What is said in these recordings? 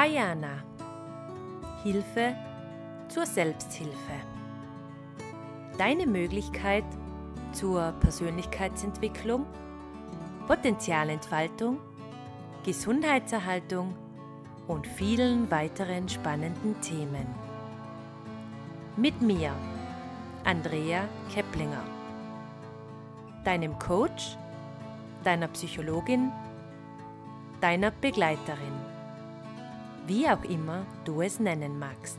Ayana Hilfe zur Selbsthilfe. Deine Möglichkeit zur Persönlichkeitsentwicklung, Potenzialentfaltung, Gesundheitserhaltung und vielen weiteren spannenden Themen. Mit mir, Andrea Keplinger, deinem Coach, deiner Psychologin, deiner Begleiterin, wie auch immer du es nennen magst.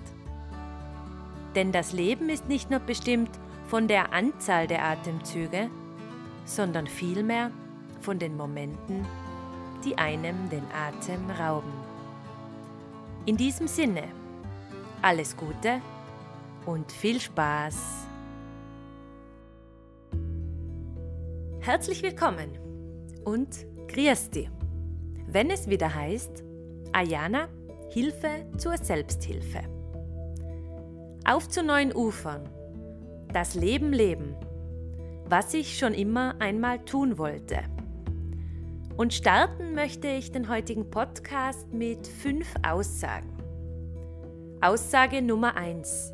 Denn das Leben ist nicht nur bestimmt von der Anzahl der Atemzüge, sondern vielmehr von den Momenten, die einem den Atem rauben. In diesem Sinne, alles Gute und viel Spaß! Herzlich willkommen und grüß dich, wenn es wieder heißt Ayana Hilfe zur Selbsthilfe. Auf zu neuen Ufern. Das Leben leben. Was ich schon immer einmal tun wollte. Und starten möchte ich den heutigen Podcast mit fünf Aussagen. Aussage Nummer eins: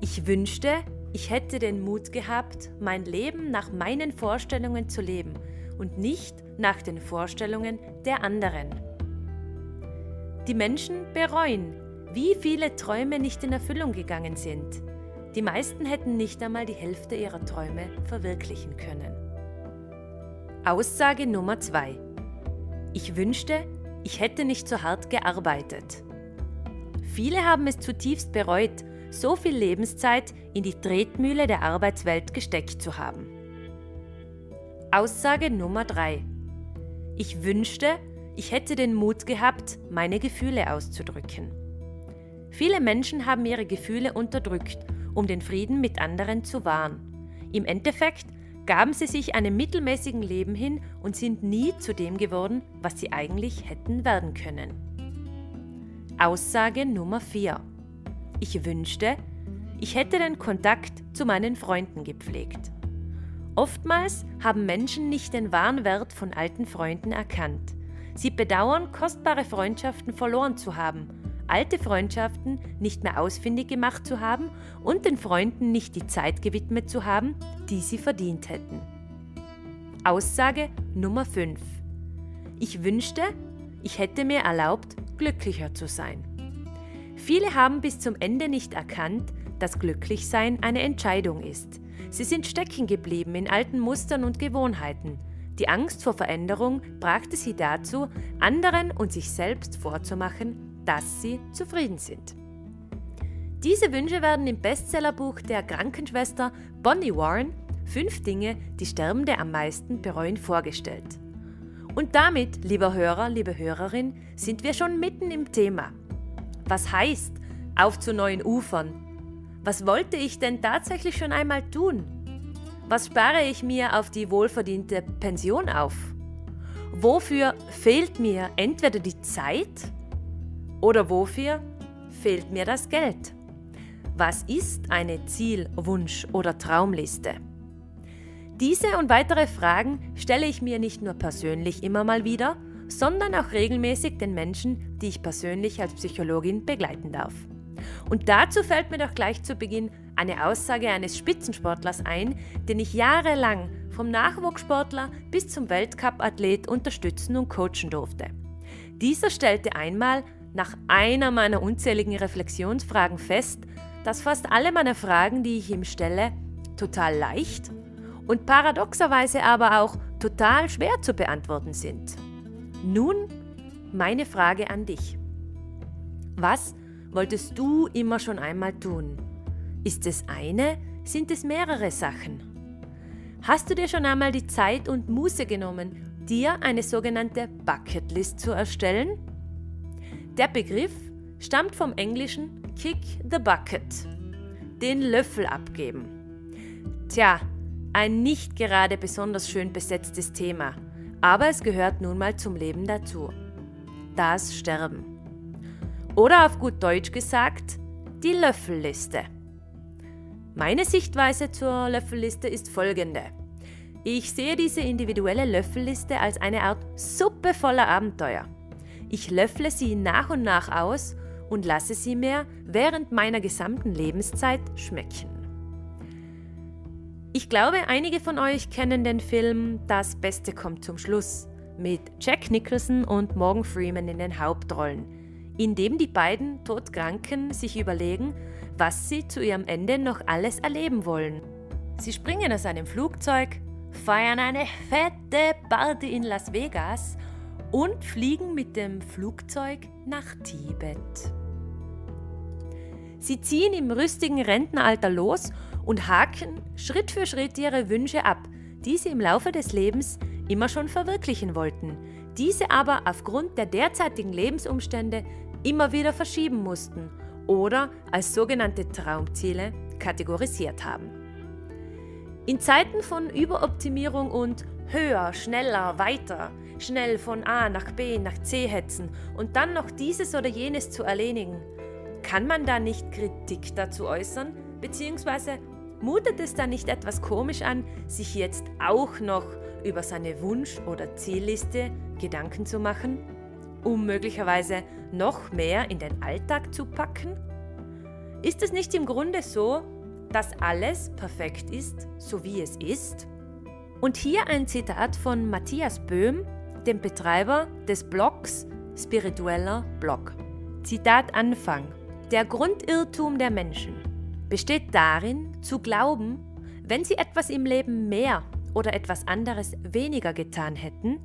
Ich wünschte, ich hätte den Mut gehabt, mein Leben nach meinen Vorstellungen zu leben und nicht nach den Vorstellungen der anderen. Die Menschen bereuen, wie viele Träume nicht in Erfüllung gegangen sind. Die meisten hätten nicht einmal die Hälfte ihrer Träume verwirklichen können. Aussage Nummer 2. Ich wünschte, ich hätte nicht so hart gearbeitet. Viele haben es zutiefst bereut, so viel Lebenszeit in die Tretmühle der Arbeitswelt gesteckt zu haben. Aussage Nummer 3. Ich wünschte, ich hätte den Mut gehabt, meine Gefühle auszudrücken. Viele Menschen haben ihre Gefühle unterdrückt, um den Frieden mit anderen zu wahren. Im Endeffekt gaben sie sich einem mittelmäßigen Leben hin und sind nie zu dem geworden, was sie eigentlich hätten werden können. Aussage Nummer 4. Ich wünschte, ich hätte den Kontakt zu meinen Freunden gepflegt. Oftmals haben Menschen nicht den wahren Wert von alten Freunden erkannt. Sie bedauern, kostbare Freundschaften verloren zu haben, alte Freundschaften nicht mehr ausfindig gemacht zu haben und den Freunden nicht die Zeit gewidmet zu haben, die sie verdient hätten. Aussage Nummer 5. Ich wünschte, ich hätte mir erlaubt, glücklicher zu sein. Viele haben bis zum Ende nicht erkannt, dass Glücklichsein eine Entscheidung ist. Sie sind stecken geblieben in alten Mustern und Gewohnheiten, die Angst vor Veränderung brachte sie dazu, anderen und sich selbst vorzumachen, dass sie zufrieden sind. Diese Wünsche werden im Bestsellerbuch der Krankenschwester Bonnie Warren Fünf Dinge, die Sterbende am meisten bereuen vorgestellt. Und damit, lieber Hörer, liebe Hörerin, sind wir schon mitten im Thema. Was heißt auf zu neuen Ufern? Was wollte ich denn tatsächlich schon einmal tun? Was spare ich mir auf die wohlverdiente Pension auf? Wofür fehlt mir entweder die Zeit oder wofür fehlt mir das Geld? Was ist eine Ziel-, Wunsch- oder Traumliste? Diese und weitere Fragen stelle ich mir nicht nur persönlich immer mal wieder, sondern auch regelmäßig den Menschen, die ich persönlich als Psychologin begleiten darf. Und dazu fällt mir doch gleich zu Beginn eine Aussage eines Spitzensportlers ein, den ich jahrelang vom Nachwuchssportler bis zum Weltcup-Athlet unterstützen und coachen durfte. Dieser stellte einmal nach einer meiner unzähligen Reflexionsfragen fest, dass fast alle meiner Fragen, die ich ihm stelle, total leicht und paradoxerweise aber auch total schwer zu beantworten sind. Nun meine Frage an dich. Was wolltest du immer schon einmal tun? Ist es eine? Sind es mehrere Sachen? Hast du dir schon einmal die Zeit und Muße genommen, dir eine sogenannte Bucketlist zu erstellen? Der Begriff stammt vom englischen Kick the Bucket, den Löffel abgeben. Tja, ein nicht gerade besonders schön besetztes Thema, aber es gehört nun mal zum Leben dazu. Das Sterben. Oder auf gut Deutsch gesagt, die Löffelliste. Meine Sichtweise zur Löffelliste ist folgende. Ich sehe diese individuelle Löffelliste als eine Art Suppe voller Abenteuer. Ich löffle sie nach und nach aus und lasse sie mir während meiner gesamten Lebenszeit schmecken. Ich glaube, einige von euch kennen den Film Das Beste kommt zum Schluss mit Jack Nicholson und Morgan Freeman in den Hauptrollen, in dem die beiden Todkranken sich überlegen, was sie zu ihrem Ende noch alles erleben wollen. Sie springen aus einem Flugzeug, feiern eine fette Party in Las Vegas und fliegen mit dem Flugzeug nach Tibet. Sie ziehen im rüstigen Rentenalter los und haken Schritt für Schritt ihre Wünsche ab, die sie im Laufe des Lebens immer schon verwirklichen wollten, diese aber aufgrund der derzeitigen Lebensumstände immer wieder verschieben mussten oder als sogenannte Traumziele kategorisiert haben. In Zeiten von Überoptimierung und höher, schneller, weiter, schnell von A nach B nach C hetzen und dann noch dieses oder jenes zu erledigen, kann man da nicht Kritik dazu äußern, beziehungsweise mutet es da nicht etwas komisch an, sich jetzt auch noch über seine Wunsch- oder Zielliste Gedanken zu machen, um möglicherweise noch mehr in den Alltag zu packen? Ist es nicht im Grunde so, dass alles perfekt ist, so wie es ist? Und hier ein Zitat von Matthias Böhm, dem Betreiber des Blogs Spiritueller Blog. Zitat Anfang. Der Grundirrtum der Menschen besteht darin, zu glauben, wenn sie etwas im Leben mehr oder etwas anderes weniger getan hätten,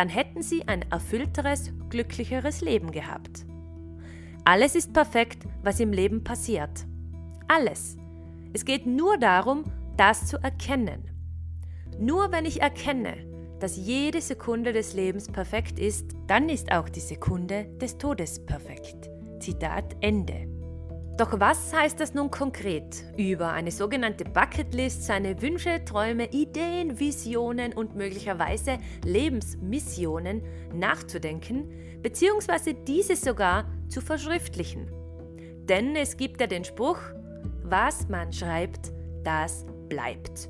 dann hätten sie ein erfüllteres, glücklicheres Leben gehabt. Alles ist perfekt, was im Leben passiert. Alles. Es geht nur darum, das zu erkennen. Nur wenn ich erkenne, dass jede Sekunde des Lebens perfekt ist, dann ist auch die Sekunde des Todes perfekt. Zitat Ende. Doch was heißt das nun konkret, über eine sogenannte Bucketlist seine Wünsche, Träume, Ideen, Visionen und möglicherweise Lebensmissionen nachzudenken, beziehungsweise diese sogar zu verschriftlichen? Denn es gibt ja den Spruch, was man schreibt, das bleibt.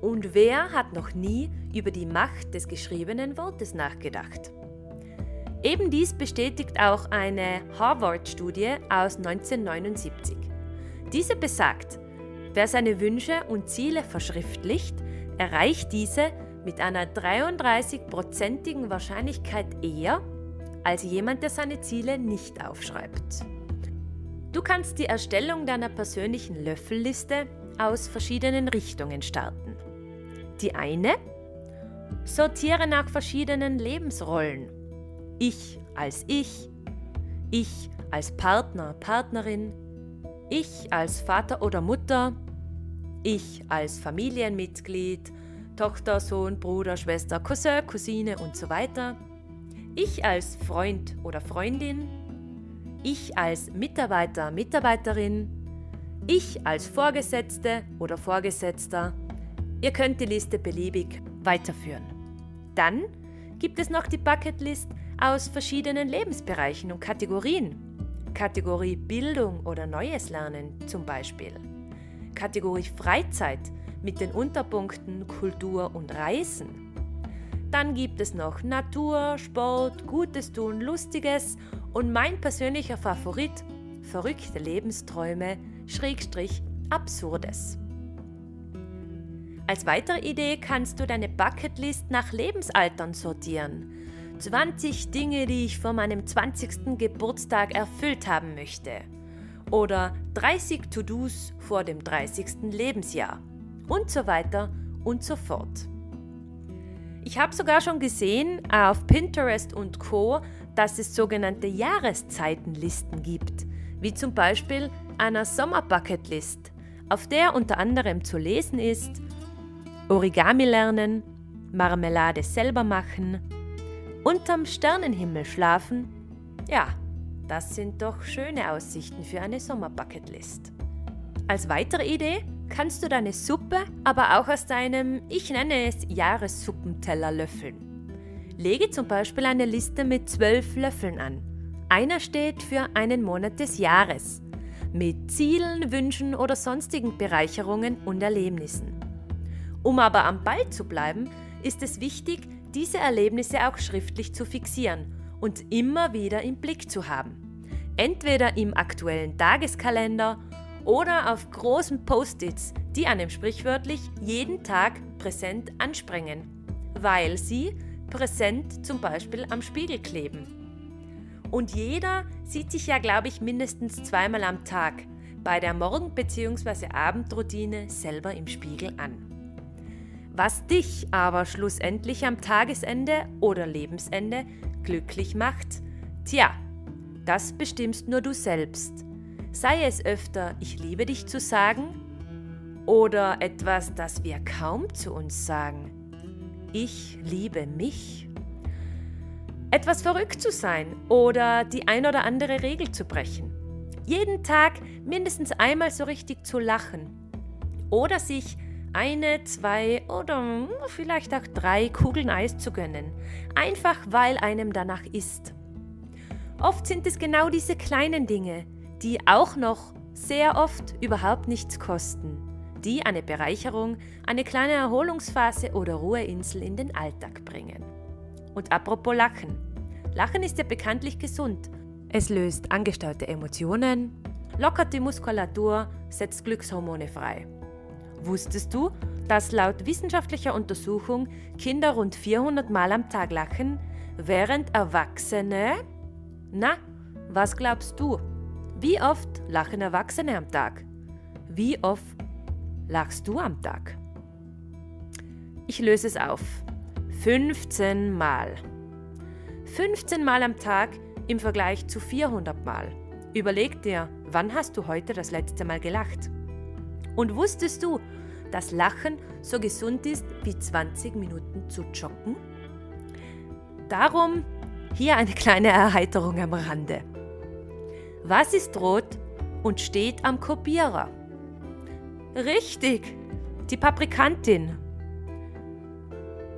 Und wer hat noch nie über die Macht des geschriebenen Wortes nachgedacht? Eben dies bestätigt auch eine Harvard-Studie aus 1979. Diese besagt, wer seine Wünsche und Ziele verschriftlicht, erreicht diese mit einer 33-prozentigen Wahrscheinlichkeit eher als jemand, der seine Ziele nicht aufschreibt. Du kannst die Erstellung deiner persönlichen Löffelliste aus verschiedenen Richtungen starten. Die eine, sortiere nach verschiedenen Lebensrollen ich als ich, ich als Partner, Partnerin, ich als Vater oder Mutter, ich als Familienmitglied, Tochter, Sohn, Bruder, Schwester, Cousin, Cousine und so weiter, ich als Freund oder Freundin, ich als Mitarbeiter, Mitarbeiterin, ich als Vorgesetzte oder Vorgesetzter. Ihr könnt die Liste beliebig weiterführen. Dann gibt es noch die Bucketlist aus verschiedenen Lebensbereichen und Kategorien. Kategorie Bildung oder Neues Lernen zum Beispiel. Kategorie Freizeit mit den Unterpunkten Kultur und Reisen. Dann gibt es noch Natur, Sport, Gutes tun, Lustiges und mein persönlicher Favorit, verrückte Lebensträume, Schrägstrich, Absurdes. Als weitere Idee kannst du deine Bucketlist nach Lebensaltern sortieren 20 Dinge, die ich vor meinem 20. Geburtstag erfüllt haben möchte. Oder 30 To-Dos vor dem 30. Lebensjahr. Und so weiter und so fort. Ich habe sogar schon gesehen auf Pinterest und Co, dass es sogenannte Jahreszeitenlisten gibt, wie zum Beispiel einer Sommerbucketlist, auf der unter anderem zu lesen ist Origami lernen, Marmelade selber machen, unterm Sternenhimmel schlafen? Ja, das sind doch schöne Aussichten für eine Sommerbucketlist. Als weitere Idee kannst du deine Suppe aber auch aus deinem, ich nenne es Jahressuppenteller löffeln. Lege zum Beispiel eine Liste mit zwölf Löffeln an. Einer steht für einen Monat des Jahres, mit Zielen, Wünschen oder sonstigen Bereicherungen und Erlebnissen. Um aber am Ball zu bleiben, ist es wichtig, diese Erlebnisse auch schriftlich zu fixieren und immer wieder im Blick zu haben. Entweder im aktuellen Tageskalender oder auf großen Post-its, die einem sprichwörtlich jeden Tag präsent anspringen, weil sie präsent zum Beispiel am Spiegel kleben. Und jeder sieht sich ja, glaube ich, mindestens zweimal am Tag bei der Morgen- bzw. Abendroutine selber im Spiegel an. Was dich aber schlussendlich am Tagesende oder Lebensende glücklich macht, tja, das bestimmst nur du selbst. Sei es öfter Ich liebe dich zu sagen oder etwas, das wir kaum zu uns sagen. Ich liebe mich. Etwas verrückt zu sein oder die ein oder andere Regel zu brechen. Jeden Tag mindestens einmal so richtig zu lachen. Oder sich eine, zwei oder vielleicht auch drei Kugeln Eis zu gönnen. Einfach weil einem danach ist. Oft sind es genau diese kleinen Dinge, die auch noch sehr oft überhaupt nichts kosten, die eine Bereicherung, eine kleine Erholungsphase oder Ruheinsel in den Alltag bringen. Und apropos Lachen. Lachen ist ja bekanntlich gesund. Es löst angestaute Emotionen, lockert die Muskulatur, setzt Glückshormone frei. Wusstest du, dass laut wissenschaftlicher Untersuchung Kinder rund 400 Mal am Tag lachen, während Erwachsene... Na, was glaubst du? Wie oft lachen Erwachsene am Tag? Wie oft lachst du am Tag? Ich löse es auf. 15 Mal. 15 Mal am Tag im Vergleich zu 400 Mal. Überleg dir, wann hast du heute das letzte Mal gelacht? Und wusstest du, dass Lachen so gesund ist wie 20 Minuten zu joggen? Darum hier eine kleine Erheiterung am Rande. Was ist rot und steht am Kopierer? Richtig, die Paprikantin.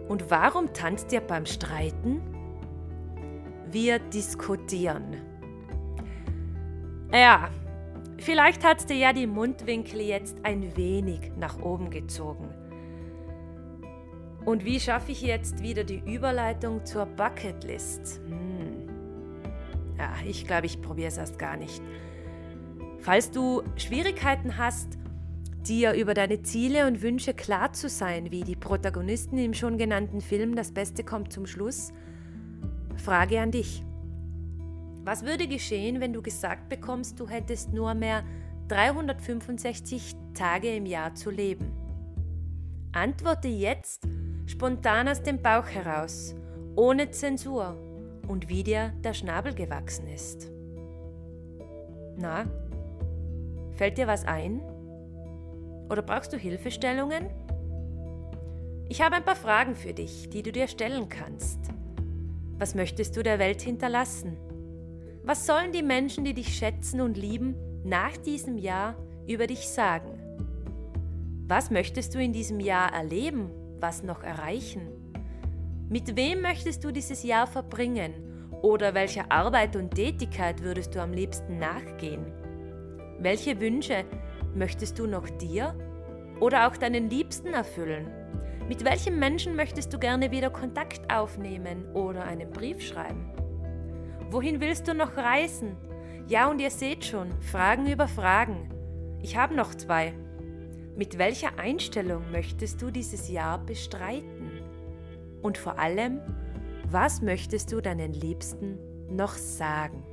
Und warum tanzt ihr beim Streiten? Wir diskutieren. Ja, Vielleicht hat dir ja die Mundwinkel jetzt ein wenig nach oben gezogen. Und wie schaffe ich jetzt wieder die Überleitung zur Bucketlist? Hm. Ja, ich glaube, ich probiere es erst gar nicht. Falls du Schwierigkeiten hast, dir über deine Ziele und Wünsche klar zu sein, wie die Protagonisten im schon genannten Film Das Beste kommt zum Schluss, Frage an dich. Was würde geschehen, wenn du gesagt bekommst, du hättest nur mehr 365 Tage im Jahr zu leben? Antworte jetzt spontan aus dem Bauch heraus, ohne Zensur und wie dir der Schnabel gewachsen ist. Na, fällt dir was ein? Oder brauchst du Hilfestellungen? Ich habe ein paar Fragen für dich, die du dir stellen kannst. Was möchtest du der Welt hinterlassen? Was sollen die Menschen, die dich schätzen und lieben, nach diesem Jahr über dich sagen? Was möchtest du in diesem Jahr erleben, was noch erreichen? Mit wem möchtest du dieses Jahr verbringen? Oder welcher Arbeit und Tätigkeit würdest du am liebsten nachgehen? Welche Wünsche möchtest du noch dir oder auch deinen Liebsten erfüllen? Mit welchem Menschen möchtest du gerne wieder Kontakt aufnehmen oder einen Brief schreiben? Wohin willst du noch reisen? Ja, und ihr seht schon, Fragen über Fragen. Ich habe noch zwei. Mit welcher Einstellung möchtest du dieses Jahr bestreiten? Und vor allem, was möchtest du deinen Liebsten noch sagen?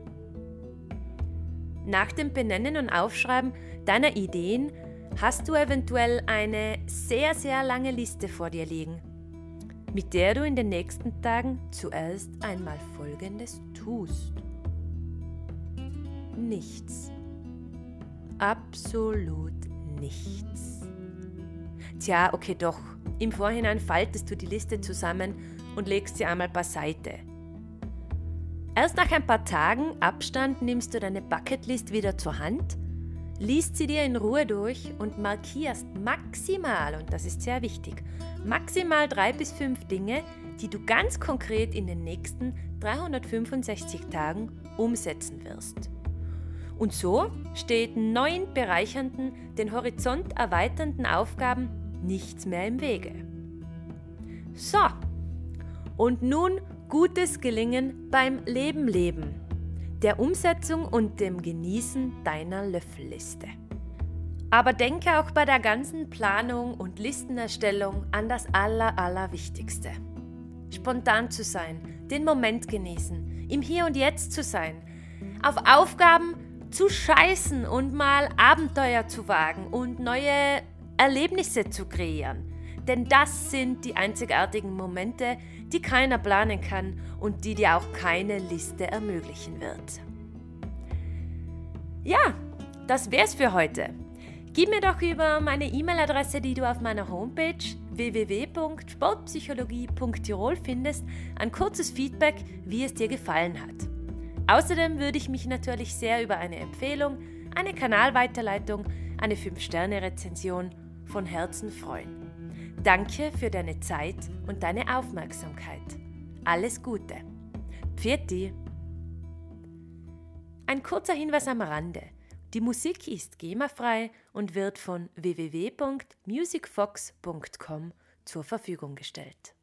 Nach dem Benennen und Aufschreiben deiner Ideen hast du eventuell eine sehr, sehr lange Liste vor dir liegen mit der du in den nächsten Tagen zuerst einmal Folgendes tust. Nichts. Absolut nichts. Tja, okay doch. Im Vorhinein faltest du die Liste zusammen und legst sie einmal beiseite. Erst nach ein paar Tagen Abstand nimmst du deine Bucketlist wieder zur Hand liest sie dir in Ruhe durch und markierst maximal, und das ist sehr wichtig, maximal drei bis fünf Dinge, die du ganz konkret in den nächsten 365 Tagen umsetzen wirst. Und so steht neuen bereichernden, den Horizont erweiternden Aufgaben nichts mehr im Wege. So, und nun Gutes Gelingen beim Leben leben, der Umsetzung und dem Genießen deiner Löffelliste. Aber denke auch bei der ganzen Planung und Listenerstellung an das Aller, Allerwichtigste. Spontan zu sein, den Moment genießen, im Hier und Jetzt zu sein, auf Aufgaben zu scheißen und mal Abenteuer zu wagen und neue Erlebnisse zu kreieren. Denn das sind die einzigartigen Momente, die keiner planen kann und die dir auch keine Liste ermöglichen wird. Ja, das wär's für heute. Gib mir doch über meine E-Mail-Adresse, die du auf meiner Homepage www.sportpsychologie.tirol findest, ein kurzes Feedback, wie es dir gefallen hat. Außerdem würde ich mich natürlich sehr über eine Empfehlung, eine Kanalweiterleitung, eine 5-Sterne-Rezension von Herzen freuen. Danke für deine Zeit und deine Aufmerksamkeit. Alles Gute. Pfiat Ein kurzer Hinweis am Rande. Die Musik ist GEMA-frei und wird von www.musicfox.com zur Verfügung gestellt.